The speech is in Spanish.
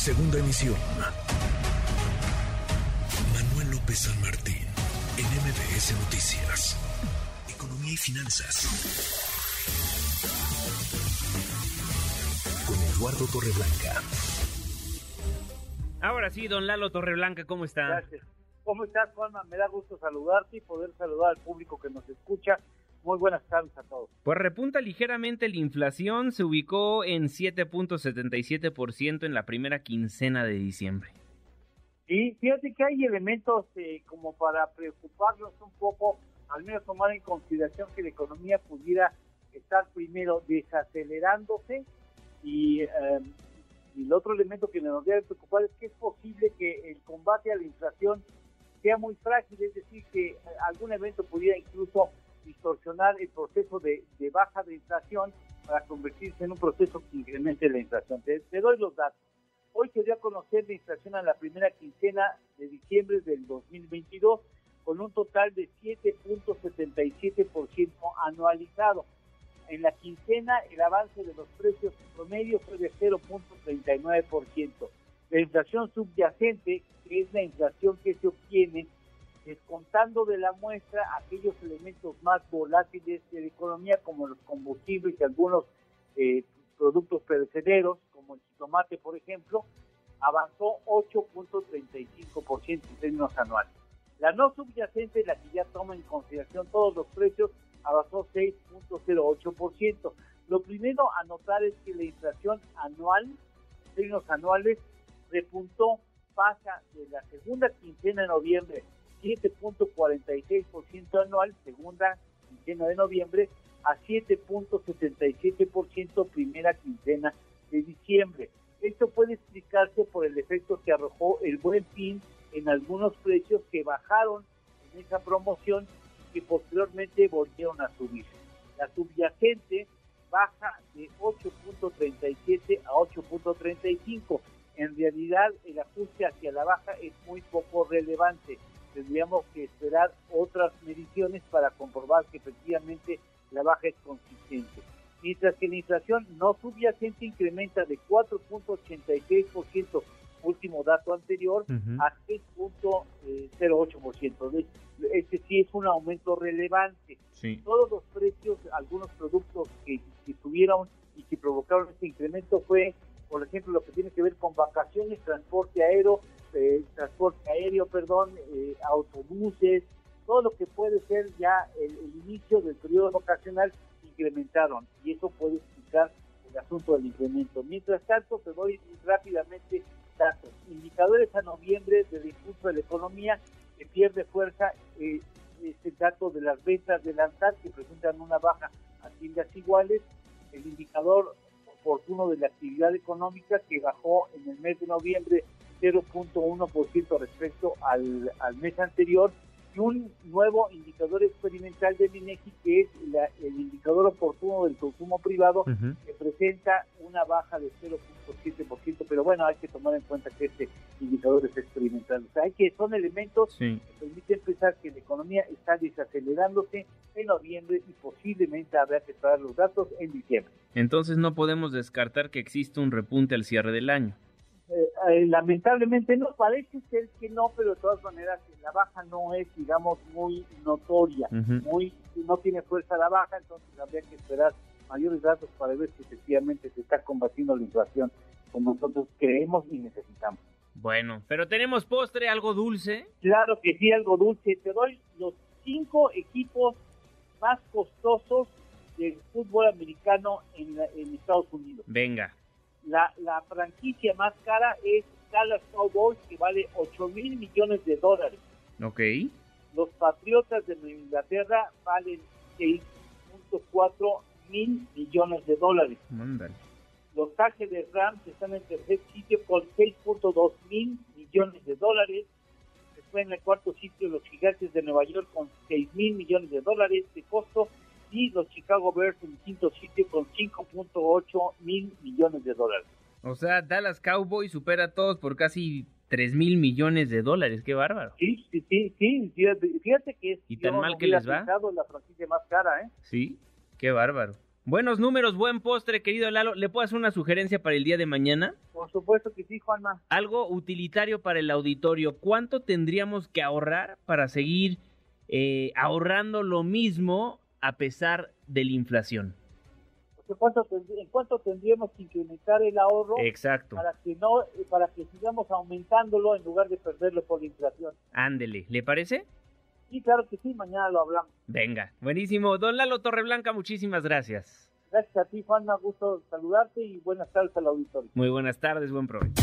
Segunda emisión. Manuel López San Martín, en MBS Noticias. Economía y finanzas. Con Eduardo Torreblanca. Ahora sí, don Lalo Torreblanca, ¿cómo está? Gracias. ¿Cómo estás, Juanma? Me da gusto saludarte y poder saludar al público que nos escucha. Muy buenas tardes a todos. Pues repunta ligeramente la inflación, se ubicó en 7.77% en la primera quincena de diciembre. Sí, fíjate que hay elementos eh, como para preocuparnos un poco, al menos tomar en consideración que la economía pudiera estar primero desacelerándose y, eh, y el otro elemento que nos debe preocupar es que es posible que el combate a la inflación sea muy frágil, es decir, que algún evento pudiera incluso el proceso de, de baja de inflación para convertirse en un proceso que incremente la inflación. Te, te doy los datos. Hoy se dio a conocer la inflación a la primera quincena de diciembre del 2022 con un total de 7.77% anualizado. En la quincena el avance de los precios promedio fue de 0.39%. La inflación subyacente, que es la inflación que se obtiene descontando de la muestra aquellos elementos más volátiles de la economía como los combustibles y algunos eh, productos perecederos, como el jitomate, por ejemplo, avanzó 8.35% en términos anuales. La no subyacente, la que ya toma en consideración todos los precios, avanzó 6.08%. Lo primero a notar es que la inflación anual, en términos anuales, repuntó, pasa de la segunda quincena de noviembre 7.46% anual, segunda quincena de noviembre, a 7.77% primera quincena de diciembre. Esto puede explicarse por el efecto que arrojó el buen fin en algunos precios que bajaron en esa promoción y que posteriormente volvieron a subir. La subyacente baja de 8.37 a 8.35. En realidad el ajuste hacia la baja es muy poco relevante tendríamos que esperar otras mediciones para comprobar que efectivamente la baja es consistente. Mientras que la inflación no subyacente incrementa de 4.86%, último dato anterior, a 6.08%. Este sí es un aumento relevante. Todos los precios, algunos productos que, que tuvieron y que provocaron este incremento fue, por ejemplo, lo que tiene que ver con vacaciones, transporte aéreo, aéreo, perdón, eh, autobuses, todo lo que puede ser ya el, inicio del periodo vocacional incrementaron y eso puede explicar el asunto del incremento. Mientras tanto, te doy rápidamente datos. Indicadores a noviembre del impulso de la economía que pierde fuerza eh, este dato de las ventas de lanzar que presentan una baja a tiendas iguales, el indicador oportuno de la actividad económica que bajó en el mes de noviembre 0.1% respecto al, al mes anterior y un nuevo indicador experimental del INEGI que es el indicador oportuno del consumo privado que presenta una baja de 0.7%, pero bueno, hay que tomar en cuenta que este indicador es experimental. O sea, hay que son elementos que permiten pensar que la economía está desacelerándose en noviembre y posiblemente habrá que esperar los datos en diciembre. Entonces no podemos descartar que existe un repunte al cierre del año. Eh, lamentablemente no, parece ser que no, pero de todas maneras la baja no es, digamos, muy notoria, muy no tiene fuerza la baja, entonces habría que esperar mayores datos para ver si efectivamente se está combatiendo la inflación como nosotros creemos y necesitamos. Bueno, pero tenemos postre, algo dulce. Claro que sí, algo dulce. Te doy los cinco equipos más costosos del fútbol americano en, en Estados Unidos. Venga. La, la franquicia más cara es Dallas Cowboys, que vale 8 mil millones de dólares. Ok. Los Patriotas de Inglaterra valen 6.4 mil millones de dólares. Los Ángeles Rams están en tercer sitio con 6.2 mil millones de dólares. Después en el cuarto sitio los Gigantes de Nueva York con 6 mil millones de dólares de costo y los Chicago Bears en quinto sitio con 5.8 mil millones de dólares. O sea, Dallas Cowboys supera a todos por casi 3 mil millones de dólares, qué bárbaro. Sí, sí, sí, sí fíjate, que es ¿Y tan mal que les va? la franquicia más cara, ¿eh? Sí, qué bárbaro. Buenos números, buen postre, querido Lalo. ¿Le puedo hacer una sugerencia para el día de mañana? Por supuesto que sí, Juanma. Algo utilitario para el auditorio. ¿Cuánto tendríamos que ahorrar para seguir eh, ahorrando lo mismo a pesar de la inflación? ¿En cuánto tendríamos que incrementar el ahorro? Exacto. Para que no, para que sigamos aumentándolo en lugar de perderlo por la inflación. Ándele, ¿le parece? Sí, claro que sí, mañana lo hablamos. Venga, buenísimo. Don Lalo Torreblanca, muchísimas gracias. Gracias a ti, Juan, me gusto saludarte y buenas tardes al auditorio. Muy buenas tardes, buen provecho.